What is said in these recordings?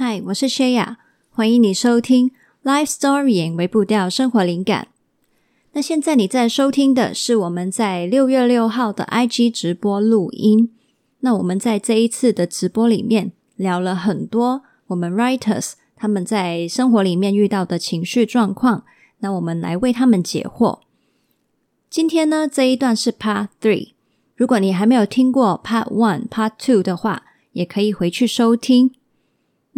嗨，我是薛雅，欢迎你收听 Life Story 微步调生活灵感。那现在你在收听的是我们在六月六号的 IG 直播录音。那我们在这一次的直播里面聊了很多我们 writers 他们在生活里面遇到的情绪状况，那我们来为他们解惑。今天呢，这一段是 Part Three，如果你还没有听过 Part One、Part Two 的话，也可以回去收听。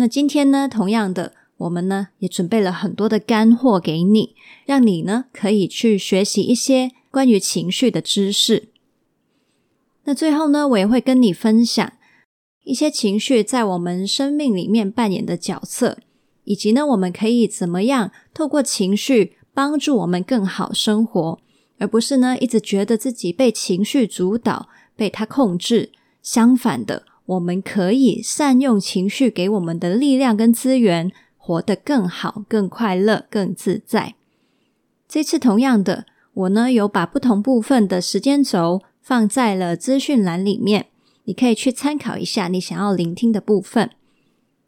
那今天呢，同样的，我们呢也准备了很多的干货给你，让你呢可以去学习一些关于情绪的知识。那最后呢，我也会跟你分享一些情绪在我们生命里面扮演的角色，以及呢，我们可以怎么样透过情绪帮助我们更好生活，而不是呢一直觉得自己被情绪主导，被它控制。相反的。我们可以善用情绪给我们的力量跟资源，活得更好、更快乐、更自在。这次同样的，我呢有把不同部分的时间轴放在了资讯栏里面，你可以去参考一下你想要聆听的部分。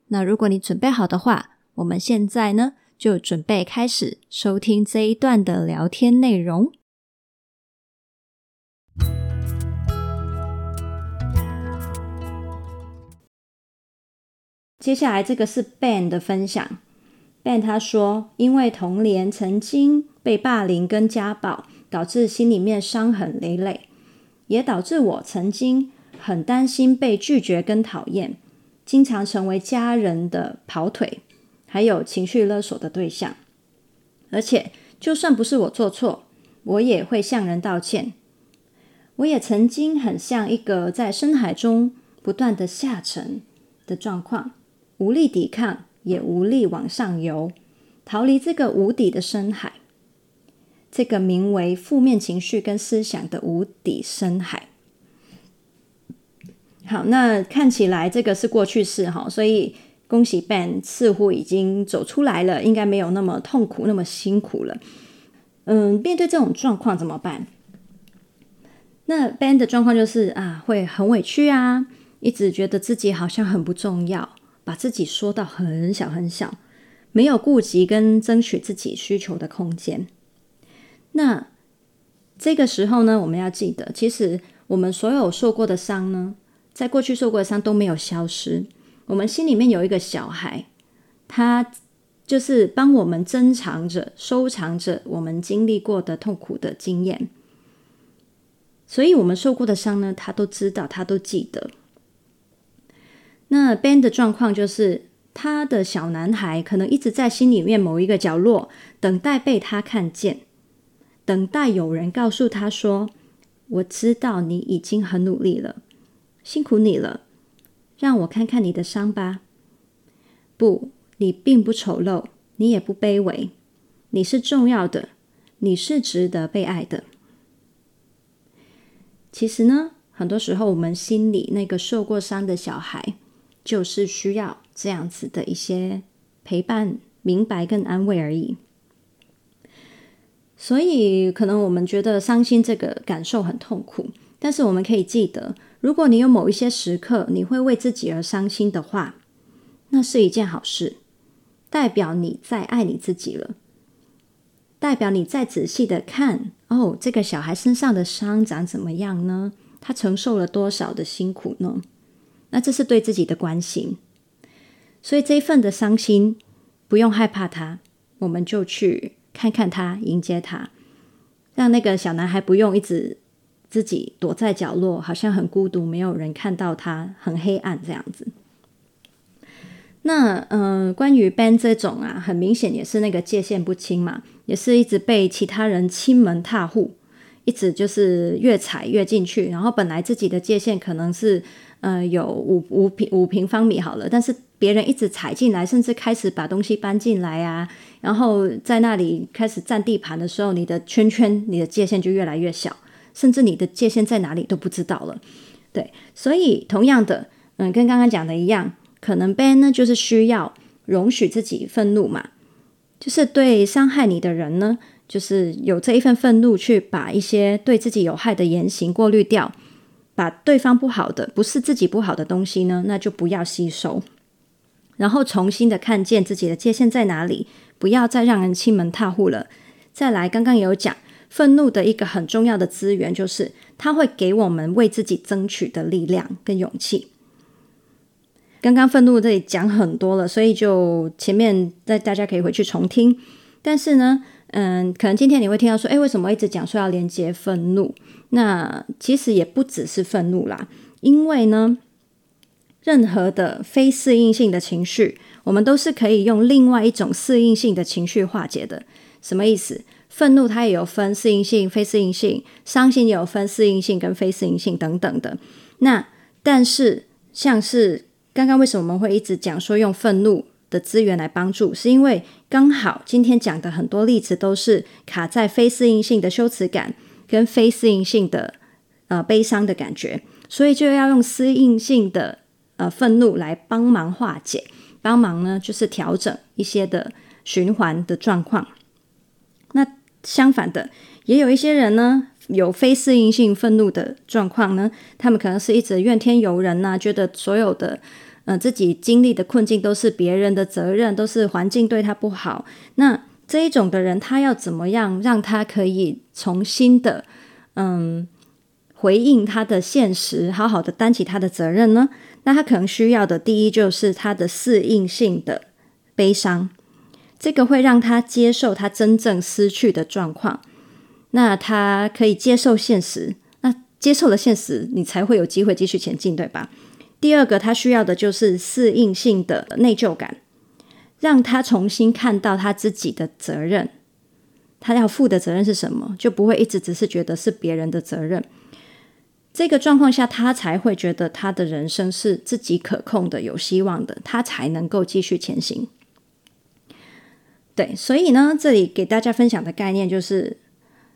那如果你准备好的话，我们现在呢就准备开始收听这一段的聊天内容。接下来这个是 Ben 的分享。Ben 他说，因为童年曾经被霸凌跟家暴，导致心里面伤痕累累，也导致我曾经很担心被拒绝跟讨厌，经常成为家人的跑腿，还有情绪勒索的对象。而且，就算不是我做错，我也会向人道歉。我也曾经很像一个在深海中不断的下沉的状况。无力抵抗，也无力往上游，逃离这个无底的深海，这个名为负面情绪跟思想的无底深海。好，那看起来这个是过去式哈，所以恭喜 Ben，似乎已经走出来了，应该没有那么痛苦，那么辛苦了。嗯，面对这种状况怎么办？那 Ben 的状况就是啊，会很委屈啊，一直觉得自己好像很不重要。把自己缩到很小很小，没有顾及跟争取自己需求的空间。那这个时候呢，我们要记得，其实我们所有受过的伤呢，在过去受过的伤都没有消失。我们心里面有一个小孩，他就是帮我们珍藏着、收藏着我们经历过的痛苦的经验。所以，我们受过的伤呢，他都知道，他都记得。那 Ben 的状况就是，他的小男孩可能一直在心里面某一个角落，等待被他看见，等待有人告诉他说：“我知道你已经很努力了，辛苦你了，让我看看你的伤疤。不，你并不丑陋，你也不卑微，你是重要的，你是值得被爱的。”其实呢，很多时候我们心里那个受过伤的小孩。就是需要这样子的一些陪伴、明白跟安慰而已。所以，可能我们觉得伤心这个感受很痛苦，但是我们可以记得，如果你有某一些时刻你会为自己而伤心的话，那是一件好事，代表你在爱你自己了，代表你在仔细的看，哦，这个小孩身上的伤长怎么样呢？他承受了多少的辛苦呢？那这是对自己的关心，所以这一份的伤心不用害怕他，我们就去看看他，迎接他，让那个小男孩不用一直自己躲在角落，好像很孤独，没有人看到他，很黑暗这样子。那嗯、关于 Ben 这种啊，很明显也是那个界限不清嘛，也是一直被其他人欺门踏户，一直就是越踩越进去，然后本来自己的界限可能是。呃，有五五平五平方米好了，但是别人一直踩进来，甚至开始把东西搬进来啊，然后在那里开始占地盘的时候，你的圈圈、你的界限就越来越小，甚至你的界限在哪里都不知道了。对，所以同样的，嗯，跟刚刚讲的一样，可能 ban 呢就是需要容许自己愤怒嘛，就是对伤害你的人呢，就是有这一份愤怒，去把一些对自己有害的言行过滤掉。把对方不好的，不是自己不好的东西呢，那就不要吸收。然后重新的看见自己的界限在哪里，不要再让人欺门踏户了。再来，刚刚有讲，愤怒的一个很重要的资源就是，它会给我们为自己争取的力量跟勇气。刚刚愤怒这里讲很多了，所以就前面大大家可以回去重听。但是呢，嗯，可能今天你会听到说，诶，为什么一直讲说要连接愤怒？那其实也不只是愤怒啦，因为呢，任何的非适应性的情绪，我们都是可以用另外一种适应性的情绪化解的。什么意思？愤怒它也有分适应性、非适应性；伤心也有分适应性跟非适应性等等的。那但是像是。刚刚为什么我们会一直讲说用愤怒的资源来帮助？是因为刚好今天讲的很多例子都是卡在非适应性的羞耻感跟非适应性的呃悲伤的感觉，所以就要用适应性的呃愤怒来帮忙化解，帮忙呢就是调整一些的循环的状况。那相反的，也有一些人呢。有非适应性愤怒的状况呢，他们可能是一直怨天尤人呐、觉得所有的嗯、呃、自己经历的困境都是别人的责任，都是环境对他不好。那这一种的人，他要怎么样让他可以重新的嗯回应他的现实，好好的担起他的责任呢？那他可能需要的第一就是他的适应性的悲伤，这个会让他接受他真正失去的状况。那他可以接受现实，那接受了现实，你才会有机会继续前进，对吧？第二个，他需要的就是适应性的内疚感，让他重新看到他自己的责任，他要负的责任是什么，就不会一直只是觉得是别人的责任。这个状况下，他才会觉得他的人生是自己可控的、有希望的，他才能够继续前行。对，所以呢，这里给大家分享的概念就是。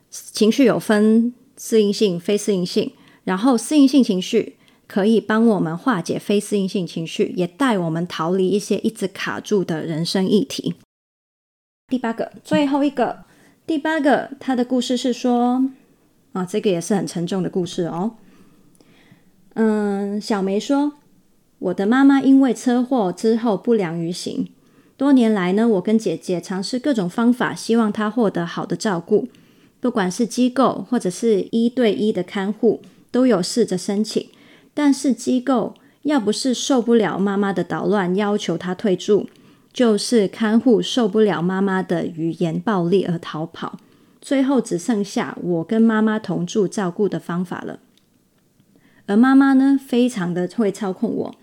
情绪有分适应性、非适应性，然后适应性情绪可以帮我们化解非适应性情绪，也带我们逃离一些一直卡住的人生议题。第八个，最后一个，第八个，他的故事是说，啊，这个也是很沉重的故事哦。嗯，小梅说，我的妈妈因为车祸之后不良于行，多年来呢，我跟姐姐尝试各种方法，希望她获得好的照顾。不管是机构或者是一对一的看护，都有试着申请，但是机构要不是受不了妈妈的捣乱，要求她退住，就是看护受不了妈妈的语言暴力而逃跑，最后只剩下我跟妈妈同住照顾的方法了。而妈妈呢，非常的会操控我，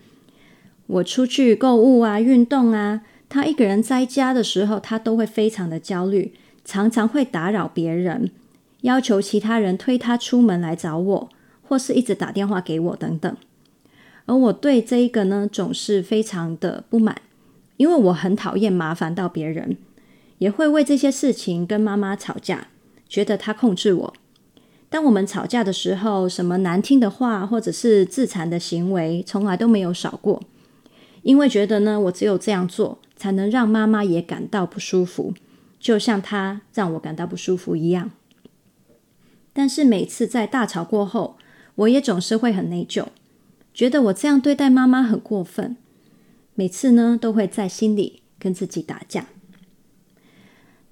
我出去购物啊、运动啊，她一个人在家的时候，她都会非常的焦虑。常常会打扰别人，要求其他人推他出门来找我，或是一直打电话给我等等。而我对这一个呢，总是非常的不满，因为我很讨厌麻烦到别人，也会为这些事情跟妈妈吵架，觉得她控制我。当我们吵架的时候，什么难听的话或者是自残的行为，从来都没有少过，因为觉得呢，我只有这样做，才能让妈妈也感到不舒服。就像他让我感到不舒服一样，但是每次在大吵过后，我也总是会很内疚，觉得我这样对待妈妈很过分。每次呢，都会在心里跟自己打架。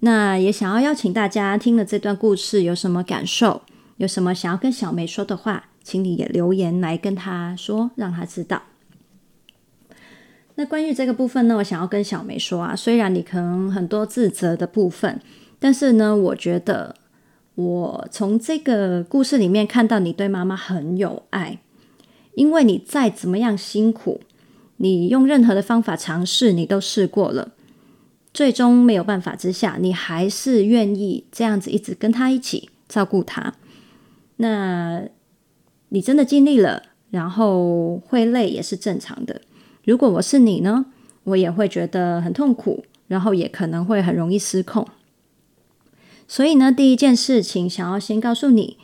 那也想要邀请大家听了这段故事有什么感受，有什么想要跟小梅说的话，请你也留言来跟她说，让她知道。那关于这个部分呢，我想要跟小梅说啊，虽然你可能很多自责的部分，但是呢，我觉得我从这个故事里面看到你对妈妈很有爱，因为你再怎么样辛苦，你用任何的方法尝试，你都试过了，最终没有办法之下，你还是愿意这样子一直跟她一起照顾她。那你真的尽力了，然后会累也是正常的。如果我是你呢，我也会觉得很痛苦，然后也可能会很容易失控。所以呢，第一件事情想要先告诉你，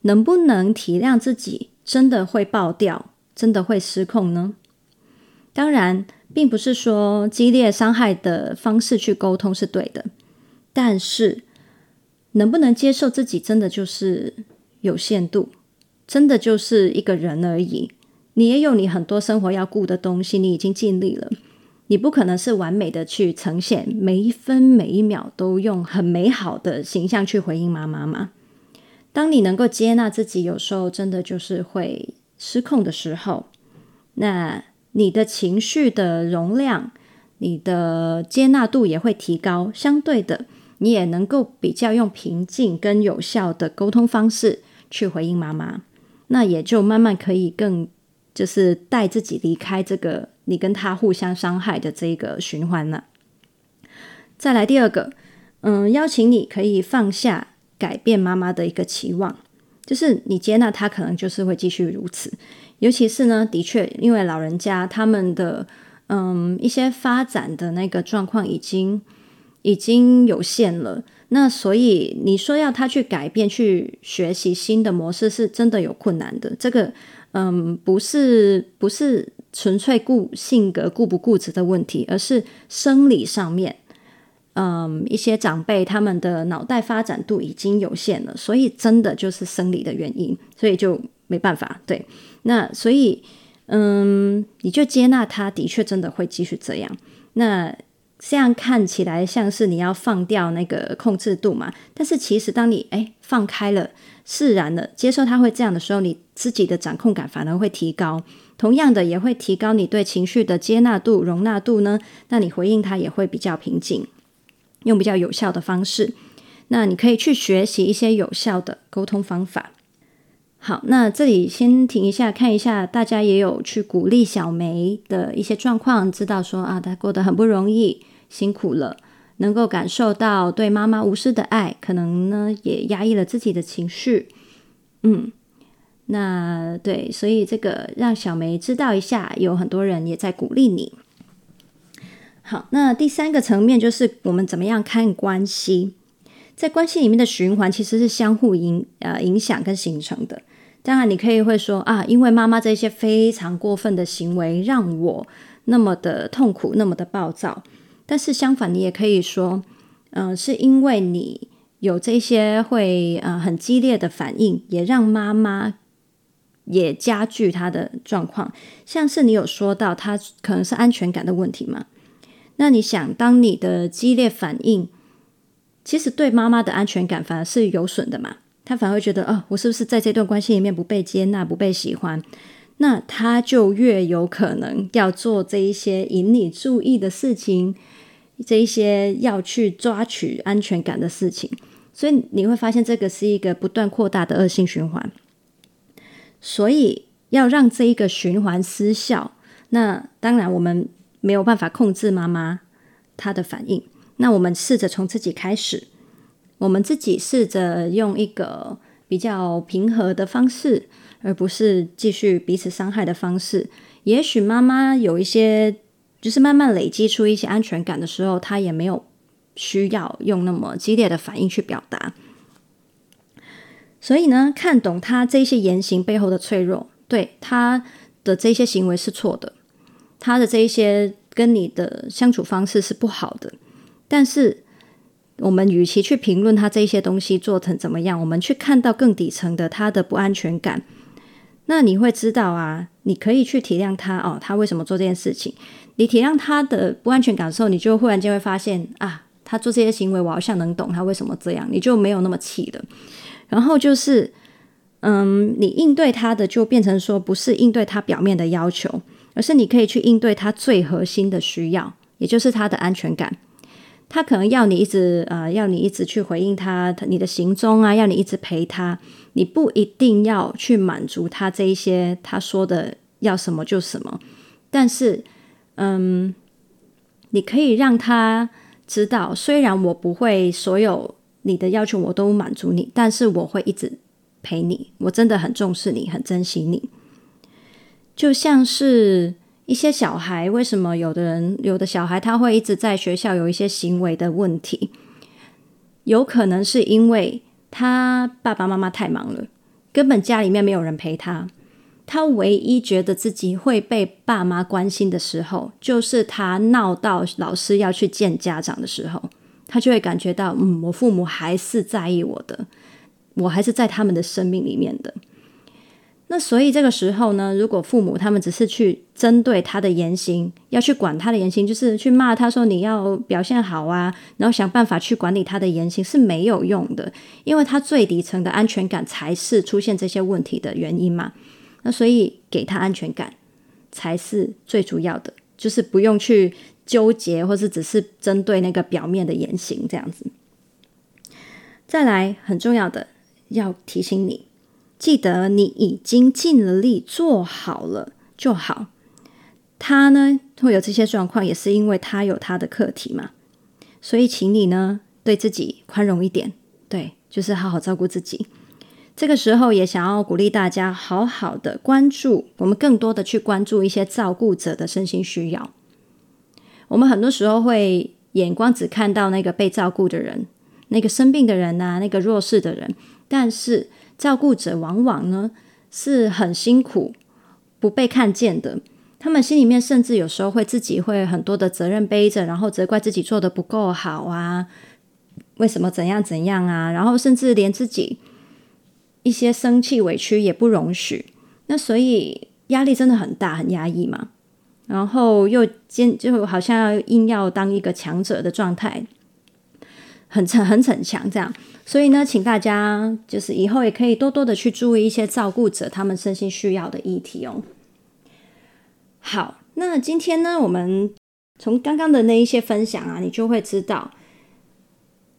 能不能体谅自己真的会爆掉，真的会失控呢？当然，并不是说激烈伤害的方式去沟通是对的，但是能不能接受自己真的就是有限度，真的就是一个人而已。你也有你很多生活要顾的东西，你已经尽力了，你不可能是完美的去呈现，每一分每一秒都用很美好的形象去回应妈妈嘛。当你能够接纳自己，有时候真的就是会失控的时候，那你的情绪的容量，你的接纳度也会提高。相对的，你也能够比较用平静跟有效的沟通方式去回应妈妈，那也就慢慢可以更就是带自己离开这个。你跟他互相伤害的这个循环了。再来第二个，嗯，邀请你可以放下改变妈妈的一个期望，就是你接纳他可能就是会继续如此。尤其是呢，的确，因为老人家他们的嗯一些发展的那个状况已经已经有限了，那所以你说要他去改变、去学习新的模式，是真的有困难的。这个嗯，不是不是。纯粹顾性格固不固执的问题，而是生理上面，嗯，一些长辈他们的脑袋发展度已经有限了，所以真的就是生理的原因，所以就没办法。对，那所以，嗯，你就接纳他的确真的会继续这样。那这样看起来像是你要放掉那个控制度嘛，但是其实当你诶放开了、释然了、接受他会这样的时候，你自己的掌控感反而会提高。同样的，也会提高你对情绪的接纳度、容纳度呢。那你回应他也会比较平静，用比较有效的方式。那你可以去学习一些有效的沟通方法。好，那这里先停一下，看一下大家也有去鼓励小梅的一些状况，知道说啊，她过得很不容易，辛苦了，能够感受到对妈妈无私的爱，可能呢也压抑了自己的情绪，嗯。那对，所以这个让小梅知道一下，有很多人也在鼓励你。好，那第三个层面就是我们怎么样看关系，在关系里面的循环其实是相互影呃影响跟形成的。当然，你可以会说啊，因为妈妈这些非常过分的行为让我那么的痛苦，那么的暴躁。但是相反，你也可以说，嗯、是因为你有这些会呃很激烈的反应，也让妈妈。也加剧她的状况，像是你有说到她可能是安全感的问题嘛？那你想，当你的激烈反应，其实对妈妈的安全感反而是有损的嘛？他反而会觉得，哦，我是不是在这段关系里面不被接纳、不被喜欢？那他就越有可能要做这一些引你注意的事情，这一些要去抓取安全感的事情。所以你会发现，这个是一个不断扩大的恶性循环。所以要让这一个循环失效，那当然我们没有办法控制妈妈她的反应。那我们试着从自己开始，我们自己试着用一个比较平和的方式，而不是继续彼此伤害的方式。也许妈妈有一些，就是慢慢累积出一些安全感的时候，她也没有需要用那么激烈的反应去表达。所以呢，看懂他这些言行背后的脆弱，对他的这些行为是错的，他的这一些跟你的相处方式是不好的。但是，我们与其去评论他这些东西做成怎么样，我们去看到更底层的他的不安全感，那你会知道啊，你可以去体谅他哦，他为什么做这件事情？你体谅他的不安全感的时候，你就忽然间会发现啊，他做这些行为，我好像能懂他为什么这样，你就没有那么气了。然后就是，嗯，你应对他的就变成说，不是应对他表面的要求，而是你可以去应对他最核心的需要，也就是他的安全感。他可能要你一直，呃，要你一直去回应他，你的行踪啊，要你一直陪他。你不一定要去满足他这一些他说的要什么就什么，但是，嗯，你可以让他知道，虽然我不会所有。你的要求我都满足你，但是我会一直陪你。我真的很重视你，很珍惜你。就像是一些小孩，为什么有的人，有的小孩他会一直在学校有一些行为的问题？有可能是因为他爸爸妈妈太忙了，根本家里面没有人陪他。他唯一觉得自己会被爸妈关心的时候，就是他闹到老师要去见家长的时候。他就会感觉到，嗯，我父母还是在意我的，我还是在他们的生命里面的。那所以这个时候呢，如果父母他们只是去针对他的言行，要去管他的言行，就是去骂他说你要表现好啊，然后想办法去管理他的言行是没有用的，因为他最底层的安全感才是出现这些问题的原因嘛。那所以给他安全感才是最主要的，就是不用去纠结，或是只是针对那个表面的言行这样子。再来很重要的要提醒你。记得你已经尽了力做好了就好。他呢会有这些状况，也是因为他有他的课题嘛。所以，请你呢对自己宽容一点，对，就是好好照顾自己。这个时候也想要鼓励大家，好好的关注，我们更多的去关注一些照顾者的身心需要。我们很多时候会眼光只看到那个被照顾的人，那个生病的人啊，那个弱势的人，但是。照顾者往往呢是很辛苦、不被看见的，他们心里面甚至有时候会自己会很多的责任背着，然后责怪自己做得不够好啊，为什么怎样怎样啊，然后甚至连自己一些生气委屈也不容许，那所以压力真的很大，很压抑嘛，然后又坚就好像要硬要当一个强者的状态。很逞很逞强，这样，所以呢，请大家就是以后也可以多多的去注意一些照顾者他们身心需要的议题哦。好，那今天呢，我们从刚刚的那一些分享啊，你就会知道，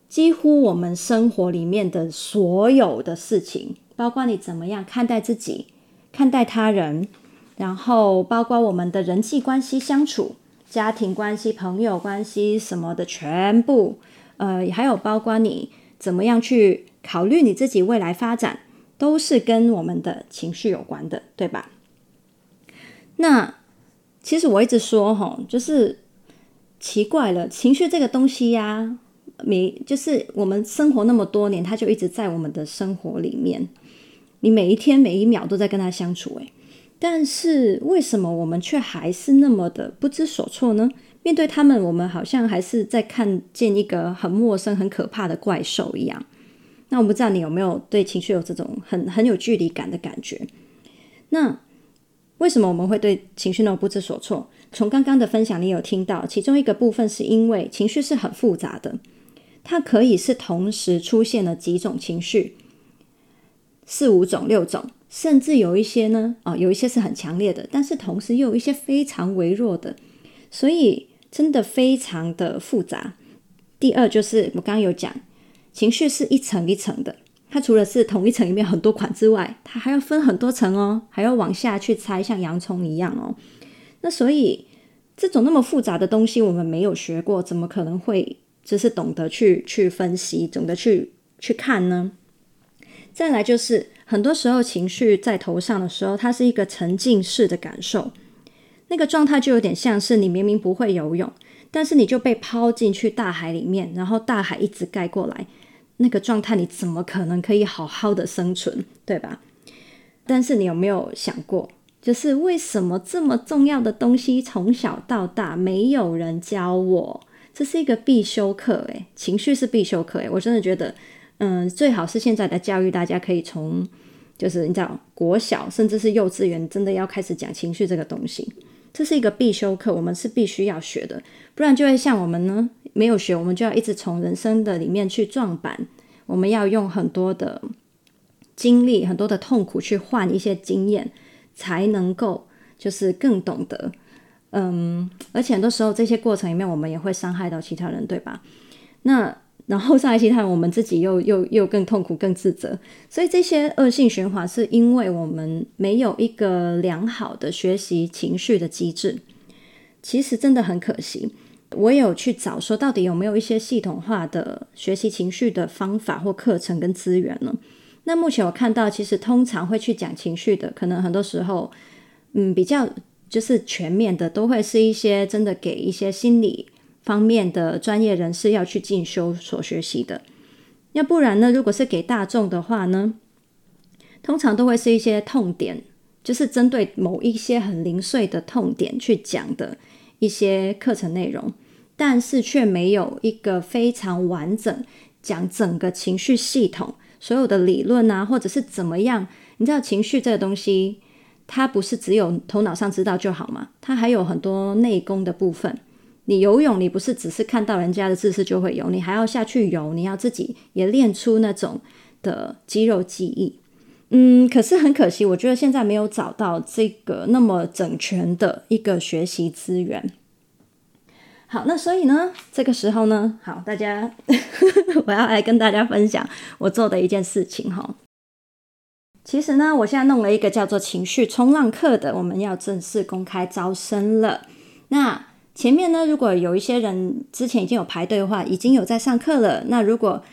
几乎我们生活里面的所有的事情，包括你怎么样看待自己、看待他人，然后包括我们的人际关系相处、家庭关系、朋友关系什么的，全部。呃，还有包括你怎么样去考虑你自己未来发展，都是跟我们的情绪有关的，对吧？那其实我一直说哈，就是奇怪了，情绪这个东西呀，每就是我们生活那么多年，它就一直在我们的生活里面，你每一天每一秒都在跟它相处，诶，但是为什么我们却还是那么的不知所措呢？面对他们，我们好像还是在看见一个很陌生、很可怕的怪兽一样。那我不知道你有没有对情绪有这种很很有距离感的感觉？那为什么我们会对情绪那么不知所措？从刚刚的分享，你有听到其中一个部分是因为情绪是很复杂的，它可以是同时出现了几种情绪，四五种、六种，甚至有一些呢，啊、哦，有一些是很强烈的，但是同时又有一些非常微弱的，所以。真的非常的复杂。第二就是我刚刚有讲，情绪是一层一层的，它除了是同一层里面很多款之外，它还要分很多层哦，还要往下去拆，像洋葱一样哦。那所以这种那么复杂的东西，我们没有学过，怎么可能会就是懂得去去分析，懂得去去看呢？再来就是很多时候情绪在头上的时候，它是一个沉浸式的感受。那个状态就有点像是你明明不会游泳，但是你就被抛进去大海里面，然后大海一直盖过来，那个状态你怎么可能可以好好的生存，对吧？但是你有没有想过，就是为什么这么重要的东西从小到大没有人教我？这是一个必修课，诶，情绪是必修课，诶，我真的觉得，嗯，最好是现在的教育，大家可以从，就是你知道，国小甚至是幼稚园，真的要开始讲情绪这个东西。这是一个必修课，我们是必须要学的，不然就会像我们呢，没有学，我们就要一直从人生的里面去撞板，我们要用很多的经历、很多的痛苦去换一些经验，才能够就是更懂得，嗯，而且很多时候这些过程里面，我们也会伤害到其他人，对吧？那。然后上一期看我们自己又又又更痛苦、更自责，所以这些恶性循环是因为我们没有一个良好的学习情绪的机制。其实真的很可惜，我有去找说到底有没有一些系统化的学习情绪的方法或课程跟资源呢？那目前我看到，其实通常会去讲情绪的，可能很多时候，嗯，比较就是全面的，都会是一些真的给一些心理。方面的专业人士要去进修所学习的，要不然呢？如果是给大众的话呢，通常都会是一些痛点，就是针对某一些很零碎的痛点去讲的一些课程内容，但是却没有一个非常完整讲整个情绪系统所有的理论啊，或者是怎么样你知道情绪这个东西，它不是只有头脑上知道就好嘛？它还有很多内功的部分。你游泳，你不是只是看到人家的姿势就会游，你还要下去游，你要自己也练出那种的肌肉记忆。嗯，可是很可惜，我觉得现在没有找到这个那么整全的一个学习资源。好，那所以呢，这个时候呢，好，大家，我要来跟大家分享我做的一件事情哈。其实呢，我现在弄了一个叫做情绪冲浪课的，我们要正式公开招生了。那前面呢，如果有一些人之前已经有排队的话，已经有在上课了。那如果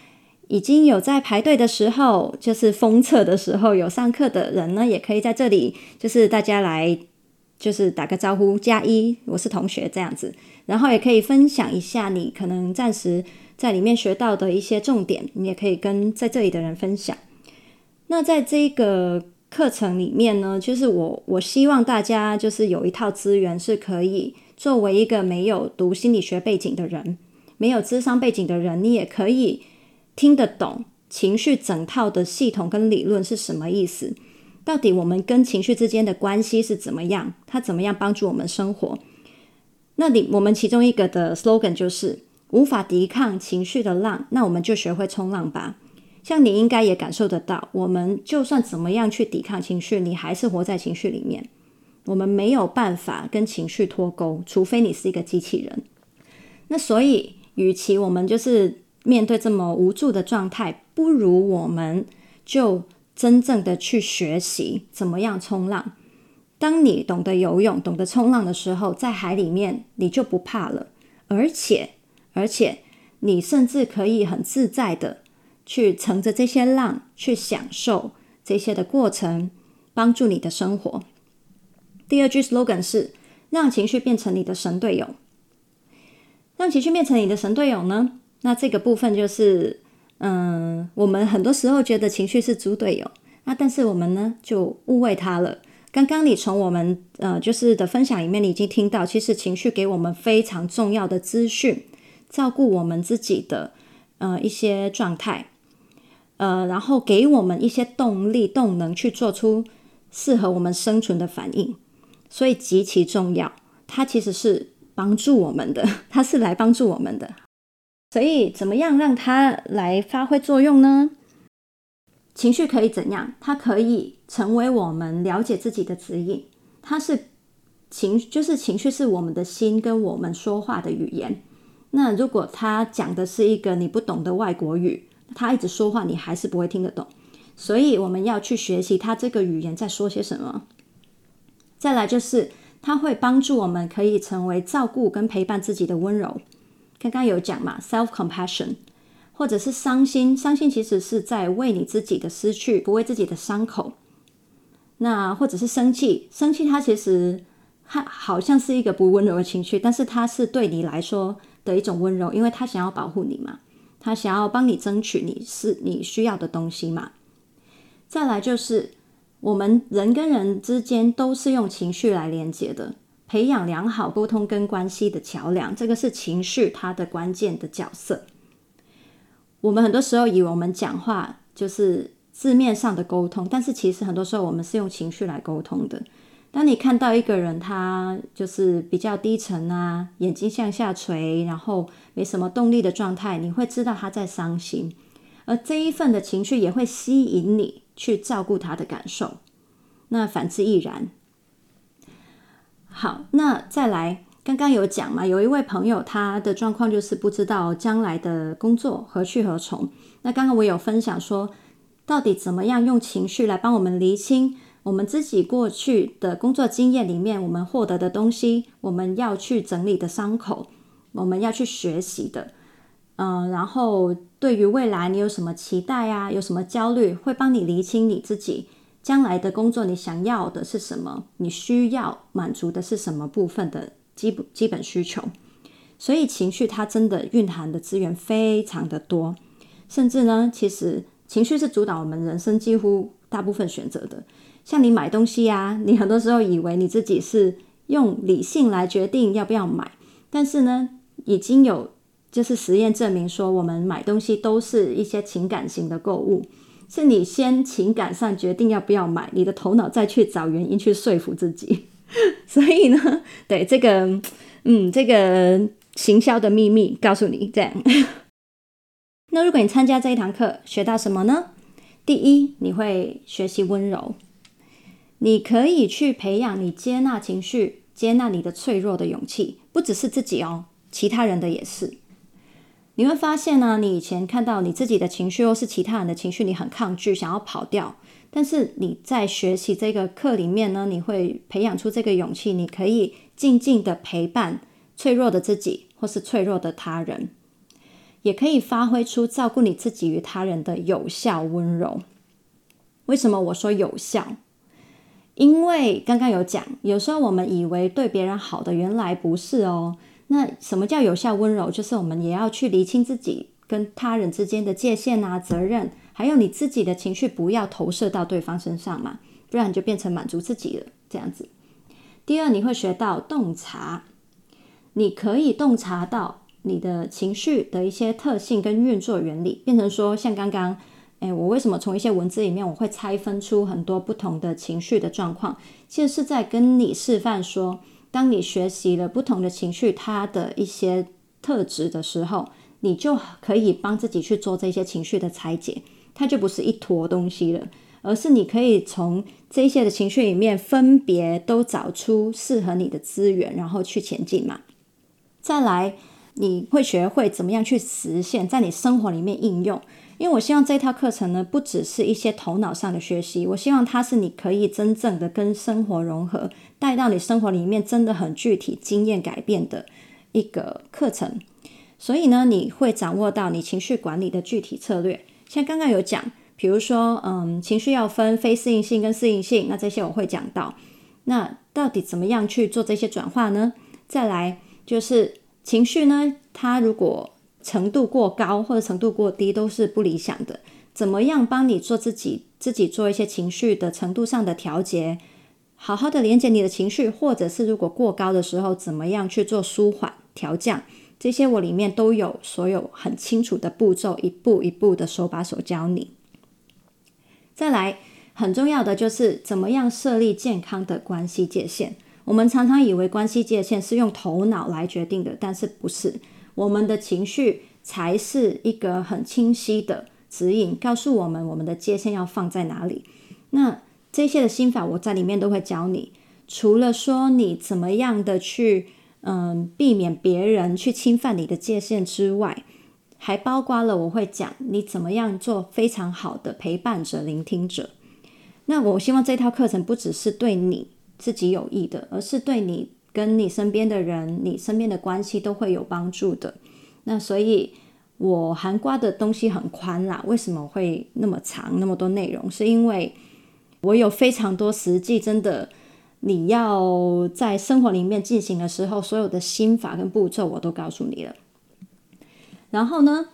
已经有在排队的时候，就是封测的时候有上课的人呢，也可以在这里，就是大家来。就是打个招呼，加一，我是同学这样子，然后也可以分享一下你可能暂时在里面学到的一些重点，你也可以跟在这里的人分享。那在这个课程里面呢，就是我我希望大家就是有一套资源是可以作为一个没有读心理学背景的人，没有智商背景的人，你也可以听得懂情绪整套的系统跟理论是什么意思。到底我们跟情绪之间的关系是怎么样？它怎么样帮助我们生活？那里我们其中一个的 slogan 就是无法抵抗情绪的浪，那我们就学会冲浪吧。像你应该也感受得到，我们就算怎么样去抵抗情绪，你还是活在情绪里面。我们没有办法跟情绪脱钩，除非你是一个机器人。那所以，与其我们就是面对这么无助的状态，不如我们就。真正的去学习怎么样冲浪。当你懂得游泳、懂得冲浪的时候，在海里面你就不怕了，而且而且你甚至可以很自在的去乘着这些浪，去享受这些的过程，帮助你的生活。第二句 slogan 是让情绪变成你的神队友。让情绪变成你的神队友呢？那这个部分就是。嗯，我们很多时候觉得情绪是猪队友，那但是我们呢就误会他了。刚刚你从我们呃就是的分享里面，你已经听到，其实情绪给我们非常重要的资讯，照顾我们自己的呃一些状态，呃，然后给我们一些动力、动能去做出适合我们生存的反应，所以极其重要。它其实是帮助我们的，它是来帮助我们的。所以，怎么样让它来发挥作用呢？情绪可以怎样？它可以成为我们了解自己的指引。它是情，就是情绪是我们的心跟我们说话的语言。那如果他讲的是一个你不懂的外国语，他一直说话，你还是不会听得懂。所以，我们要去学习他这个语言在说些什么。再来就是，它会帮助我们可以成为照顾跟陪伴自己的温柔。刚刚有讲嘛，self-compassion，或者是伤心，伤心其实是在为你自己的失去，不为自己的伤口。那或者是生气，生气它其实它好像是一个不温柔的情绪，但是它是对你来说的一种温柔，因为它想要保护你嘛，它想要帮你争取你是你需要的东西嘛。再来就是我们人跟人之间都是用情绪来连接的。培养良好沟通跟关系的桥梁，这个是情绪它的关键的角色。我们很多时候以为我们讲话就是字面上的沟通，但是其实很多时候我们是用情绪来沟通的。当你看到一个人他就是比较低沉啊，眼睛向下垂，然后没什么动力的状态，你会知道他在伤心，而这一份的情绪也会吸引你去照顾他的感受。那反之亦然。好，那再来，刚刚有讲嘛，有一位朋友，他的状况就是不知道将来的工作何去何从。那刚刚我有分享说，到底怎么样用情绪来帮我们厘清我们自己过去的工作经验里面我们获得的东西，我们要去整理的伤口，我们要去学习的，嗯、然后对于未来你有什么期待啊，有什么焦虑，会帮你厘清你自己。将来的工作，你想要的是什么？你需要满足的是什么部分的基本基本需求？所以情绪它真的蕴含的资源非常的多，甚至呢，其实情绪是主导我们人生几乎大部分选择的。像你买东西啊，你很多时候以为你自己是用理性来决定要不要买，但是呢，已经有就是实验证明说，我们买东西都是一些情感型的购物。是你先情感上决定要不要买，你的头脑再去找原因去说服自己。所以呢，对这个，嗯，这个行销的秘密告诉你这样。那如果你参加这一堂课，学到什么呢？第一，你会学习温柔，你可以去培养你接纳情绪、接纳你的脆弱的勇气，不只是自己哦，其他人的也是。你会发现呢，你以前看到你自己的情绪或是其他人的情绪，你很抗拒，想要跑掉。但是你在学习这个课里面呢，你会培养出这个勇气，你可以静静的陪伴脆弱的自己或是脆弱的他人。也可以发挥出照顾你自己与他人的有效温柔。为什么我说有效？因为刚刚有讲，有时候我们以为对别人好的，原来不是哦。那什么叫有效温柔？就是我们也要去厘清自己跟他人之间的界限啊、责任，还有你自己的情绪不要投射到对方身上嘛，不然你就变成满足自己了这样子。第二，你会学到洞察，你可以洞察到。你的情绪的一些特性跟运作原理，变成说像刚刚，诶，我为什么从一些文字里面我会拆分出很多不同的情绪的状况？其实是在跟你示范说，当你学习了不同的情绪它的一些特质的时候，你就可以帮自己去做这些情绪的拆解，它就不是一坨东西了，而是你可以从这些的情绪里面分别都找出适合你的资源，然后去前进嘛。再来。你会学会怎么样去实现，在你生活里面应用。因为我希望这套课程呢，不只是一些头脑上的学习，我希望它是你可以真正的跟生活融合，带到你生活里面真的很具体经验改变的一个课程。所以呢，你会掌握到你情绪管理的具体策略。像刚刚有讲，比如说，嗯，情绪要分非适应性跟适应性，那这些我会讲到。那到底怎么样去做这些转化呢？再来就是。情绪呢，它如果程度过高或者程度过低都是不理想的。怎么样帮你做自己，自己做一些情绪的程度上的调节，好好的连接你的情绪，或者是如果过高的时候，怎么样去做舒缓调降，这些我里面都有所有很清楚的步骤，一步一步的手把手教你。再来，很重要的就是怎么样设立健康的关系界限。我们常常以为关系界限是用头脑来决定的，但是不是。我们的情绪才是一个很清晰的指引，告诉我们我们的界限要放在哪里。那这些的心法我在里面都会教你。除了说你怎么样的去嗯避免别人去侵犯你的界限之外，还包括了我会讲你怎么样做非常好的陪伴者、聆听者。那我希望这套课程不只是对你。自己有益的，而是对你跟你身边的人、你身边的关系都会有帮助的。那所以，我涵盖的东西很宽啦。为什么会那么长，那么多内容？是因为我有非常多实际，真的你要在生活里面进行的时候，所有的心法跟步骤我都告诉你了。然后呢，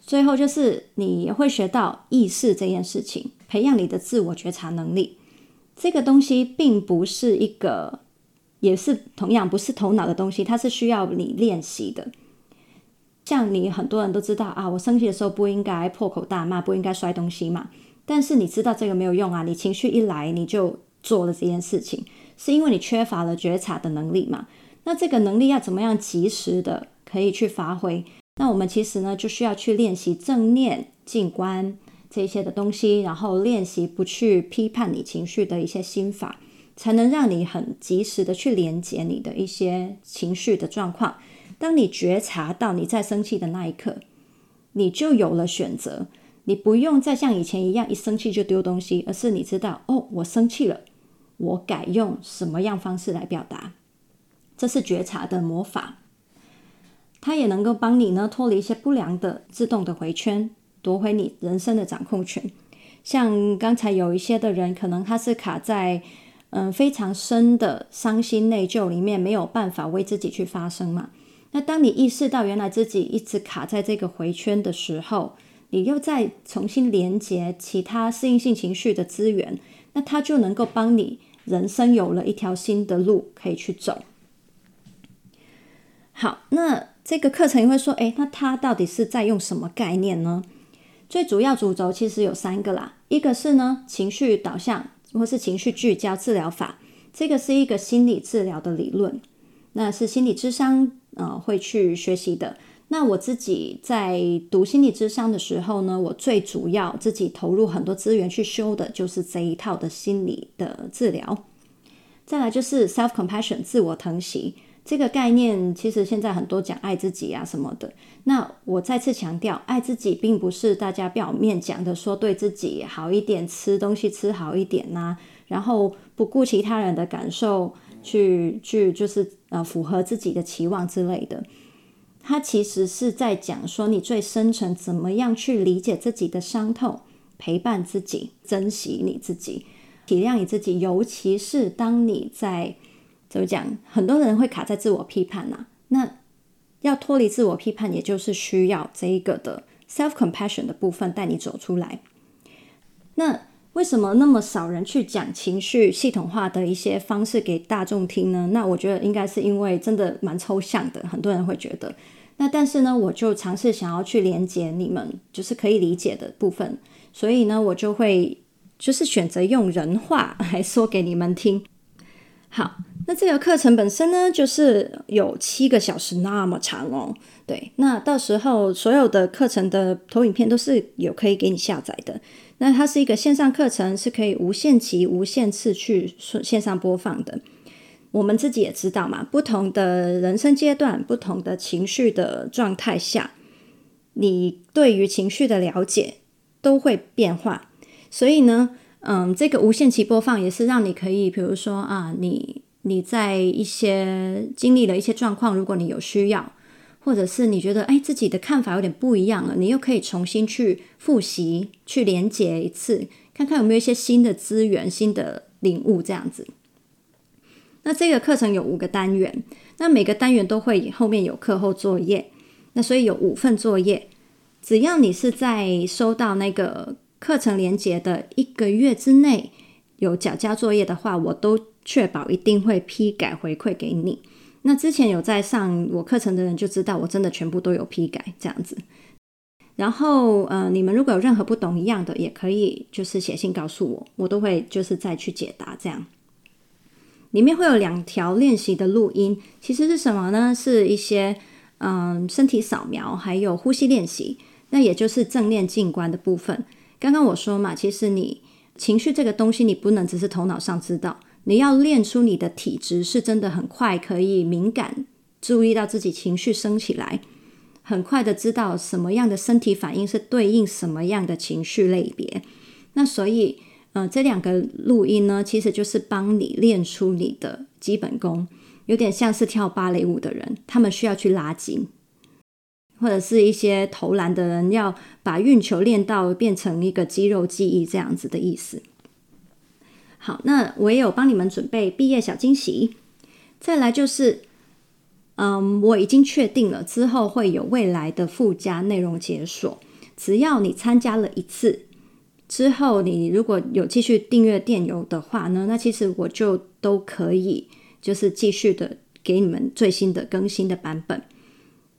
最后就是你会学到意识这件事情，培养你的自我觉察能力。这个东西并不是一个，也是同样不是头脑的东西，它是需要你练习的。像你很多人都知道啊，我生气的时候不应该破口大骂，不应该摔东西嘛。但是你知道这个没有用啊，你情绪一来你就做了这件事情，是因为你缺乏了觉察的能力嘛。那这个能力要怎么样及时的可以去发挥？那我们其实呢就需要去练习正念静观。这些的东西，然后练习不去批判你情绪的一些心法，才能让你很及时的去连接你的一些情绪的状况。当你觉察到你在生气的那一刻，你就有了选择，你不用再像以前一样一生气就丢东西，而是你知道哦，我生气了，我改用什么样方式来表达，这是觉察的魔法，它也能够帮你呢脱离一些不良的自动的回圈。夺回你人生的掌控权。像刚才有一些的人，可能他是卡在嗯非常深的伤心内疚里面，没有办法为自己去发声嘛。那当你意识到原来自己一直卡在这个回圈的时候，你又再重新连接其他适应性情绪的资源，那它就能够帮你人生有了一条新的路可以去走。好，那这个课程会说，诶，那它到底是在用什么概念呢？最主要主轴其实有三个啦，一个是呢情绪导向或是情绪聚焦治疗法，这个是一个心理治疗的理论，那是心理咨商呃会去学习的。那我自己在读心理咨商的时候呢，我最主要自己投入很多资源去修的就是这一套的心理的治疗。再来就是 self compassion 自我疼惜。这个概念其实现在很多讲爱自己啊什么的，那我再次强调，爱自己并不是大家表面讲的说对自己好一点，吃东西吃好一点呐、然后不顾其他人的感受去去就是呃符合自己的期望之类的。它其实是在讲说你最深层怎么样去理解自己的伤痛，陪伴自己，珍惜你自己，体谅你自己，尤其是当你在。怎么讲？很多人会卡在自我批判呐、那要脱离自我批判，也就是需要这一个的 self compassion 的部分带你走出来。那为什么那么少人去讲情绪系统化的一些方式给大众听呢？那我觉得应该是因为真的蛮抽象的，很多人会觉得。那但是呢，我就尝试想要去连接你们，就是可以理解的部分。所以呢，我就会就是选择用人话来说给你们听。好。那这个课程本身呢，就是有七个小时那么长哦。对，那到时候所有的课程的投影片都是有可以给你下载的。那它是一个线上课程，是可以无限期、无限次去线上播放的。我们自己也知道嘛，不同的人生阶段、不同的情绪的状态下，你对于情绪的了解都会变化。所以呢，嗯，这个无限期播放也是让你可以，比如说啊，你。你在一些经历了一些状况，如果你有需要，或者是你觉得哎自己的看法有点不一样了，你又可以重新去复习、去连接一次，看看有没有一些新的资源、新的领悟这样子。那这个课程有五个单元，那每个单元都会后面有课后作业，那所以有五份作业。只要你是在收到那个课程连接的一个月之内有缴交作业的话，我都。确保一定会批改回馈给你。那之前有在上我课程的人就知道，我真的全部都有批改这样子。然后，呃，你们如果有任何不懂一样的，也可以就是写信告诉我，我都会就是再去解答这样。里面会有两条练习的录音，其实是什么呢？是一些嗯、身体扫描，还有呼吸练习，那也就是正念静观的部分。刚刚我说嘛，其实你情绪这个东西，你不能只是头脑上知道。你要练出你的体质是真的很快，可以敏感注意到自己情绪升起来，很快的知道什么样的身体反应是对应什么样的情绪类别。那所以，呃，这两个录音呢，其实就是帮你练出你的基本功，有点像是跳芭蕾舞的人，他们需要去拉筋，或者是一些投篮的人要把运球练到变成一个肌肉记忆这样子的意思。好，那我也有帮你们准备毕业小惊喜。再来就是，嗯，我已经确定了之后会有未来的附加内容解锁。只要你参加了一次之后，你如果有继续订阅电邮的话呢，那其实我就都可以就是继续的给你们最新的更新的版本。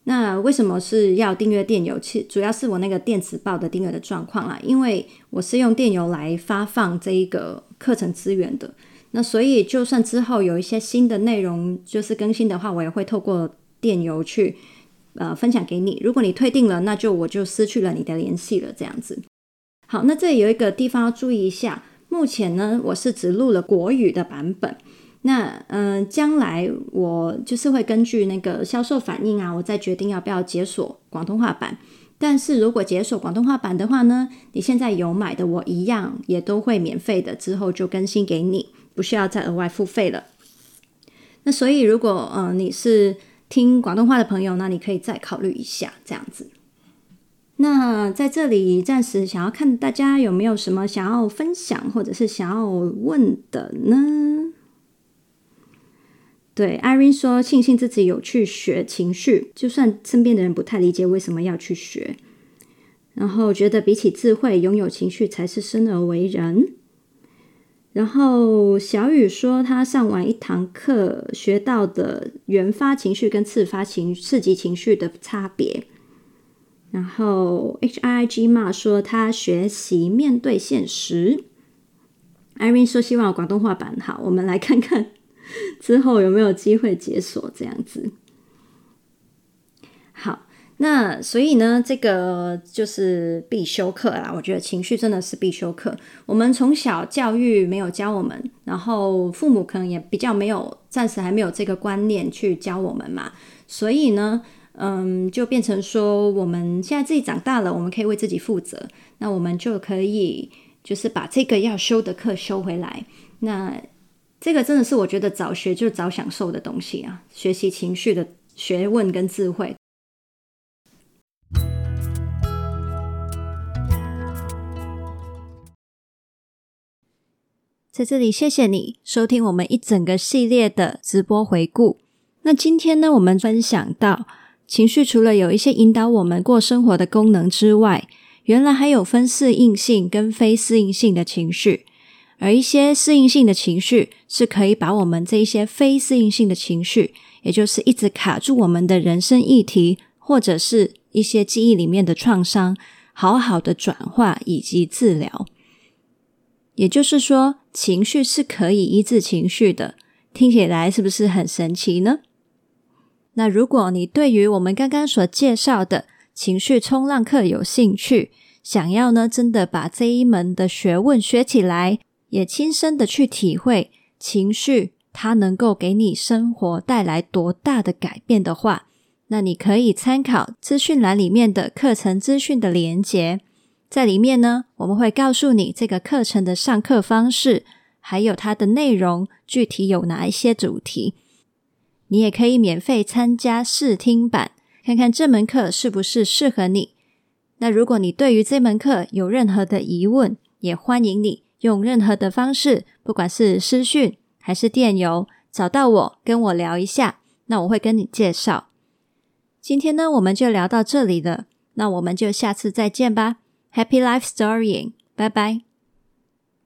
那为什么是要订阅电邮？其主要是我那个电子报的订阅的状况啦，因为我是用电邮来发放这一个课程资源的。那所以就算之后有一些新的内容就是更新的话，我也会透过电邮去呃分享给你。如果你退订了，那就我就失去了你的联系了，这样子。好，那这里有一个地方要注意一下，目前呢我是只录了国语的版本。那嗯、将来我就是会根据那个销售反应啊，我再决定要不要解锁广东话版。但是如果解锁广东话版的话呢，你现在有买的，我一样也都会免费的，之后就更新给你，不需要再额外付费了。那所以如果呃你是听广东话的朋友，那你可以再考虑一下这样子。那在这里暂时想要看大家有没有什么想要分享或者是想要问的呢？对，Irene 说庆幸自己有去学情绪，就算身边的人不太理解为什么要去学，然后觉得比起智慧，拥有情绪才是生而为人。然后小雨说他上完一堂课学到的原发情绪跟次发情刺激情绪的差别。然后 H I I G 嘛说他学习面对现实。Irene 说希望广东话版好，我们来看看 之后有没有机会解锁这样子。好。那所以呢，这个就是必修课啦。我觉得情绪真的是必修课。我们从小教育没有教我们，然后父母可能也比较没有，暂时还没有这个观念去教我们嘛。所以呢，嗯，就变成说，我们现在自己长大了，我们可以为自己负责。那我们就可以就是把这个要修的课修回来。那这个真的是我觉得早学就早享受的东西啊，学习情绪的学问跟智慧。在这里，谢谢你收听我们一整个系列的直播回顾。那今天呢，我们分享到情绪除了有一些引导我们过生活的功能之外，原来还有分适应性跟非适应性的情绪。而一些适应性的情绪是可以把我们这一些非适应性的情绪，也就是一直卡住我们的人生议题，或者是一些记忆里面的创伤，好好的转化以及治疗。也就是说，情绪是可以医治情绪的，听起来是不是很神奇呢？那如果你对于我们刚刚所介绍的情绪冲浪课有兴趣，想要呢真的把这一门的学问学起来，也亲身的去体会情绪它能够给你生活带来多大的改变的话，那你可以参考资讯栏里面的课程资讯的连结。在里面呢，我们会告诉你这个课程的上课方式，还有它的内容，具体有哪一些主题。你也可以免费参加试听版，看看这门课是不是适合你。那如果你对于这门课有任何的疑问，也欢迎你用任何的方式，不管是私讯还是电邮，找到我跟我聊一下，那我会跟你介绍。今天呢，我们就聊到这里了，那我们就下次再见吧。Happy life storying，拜拜。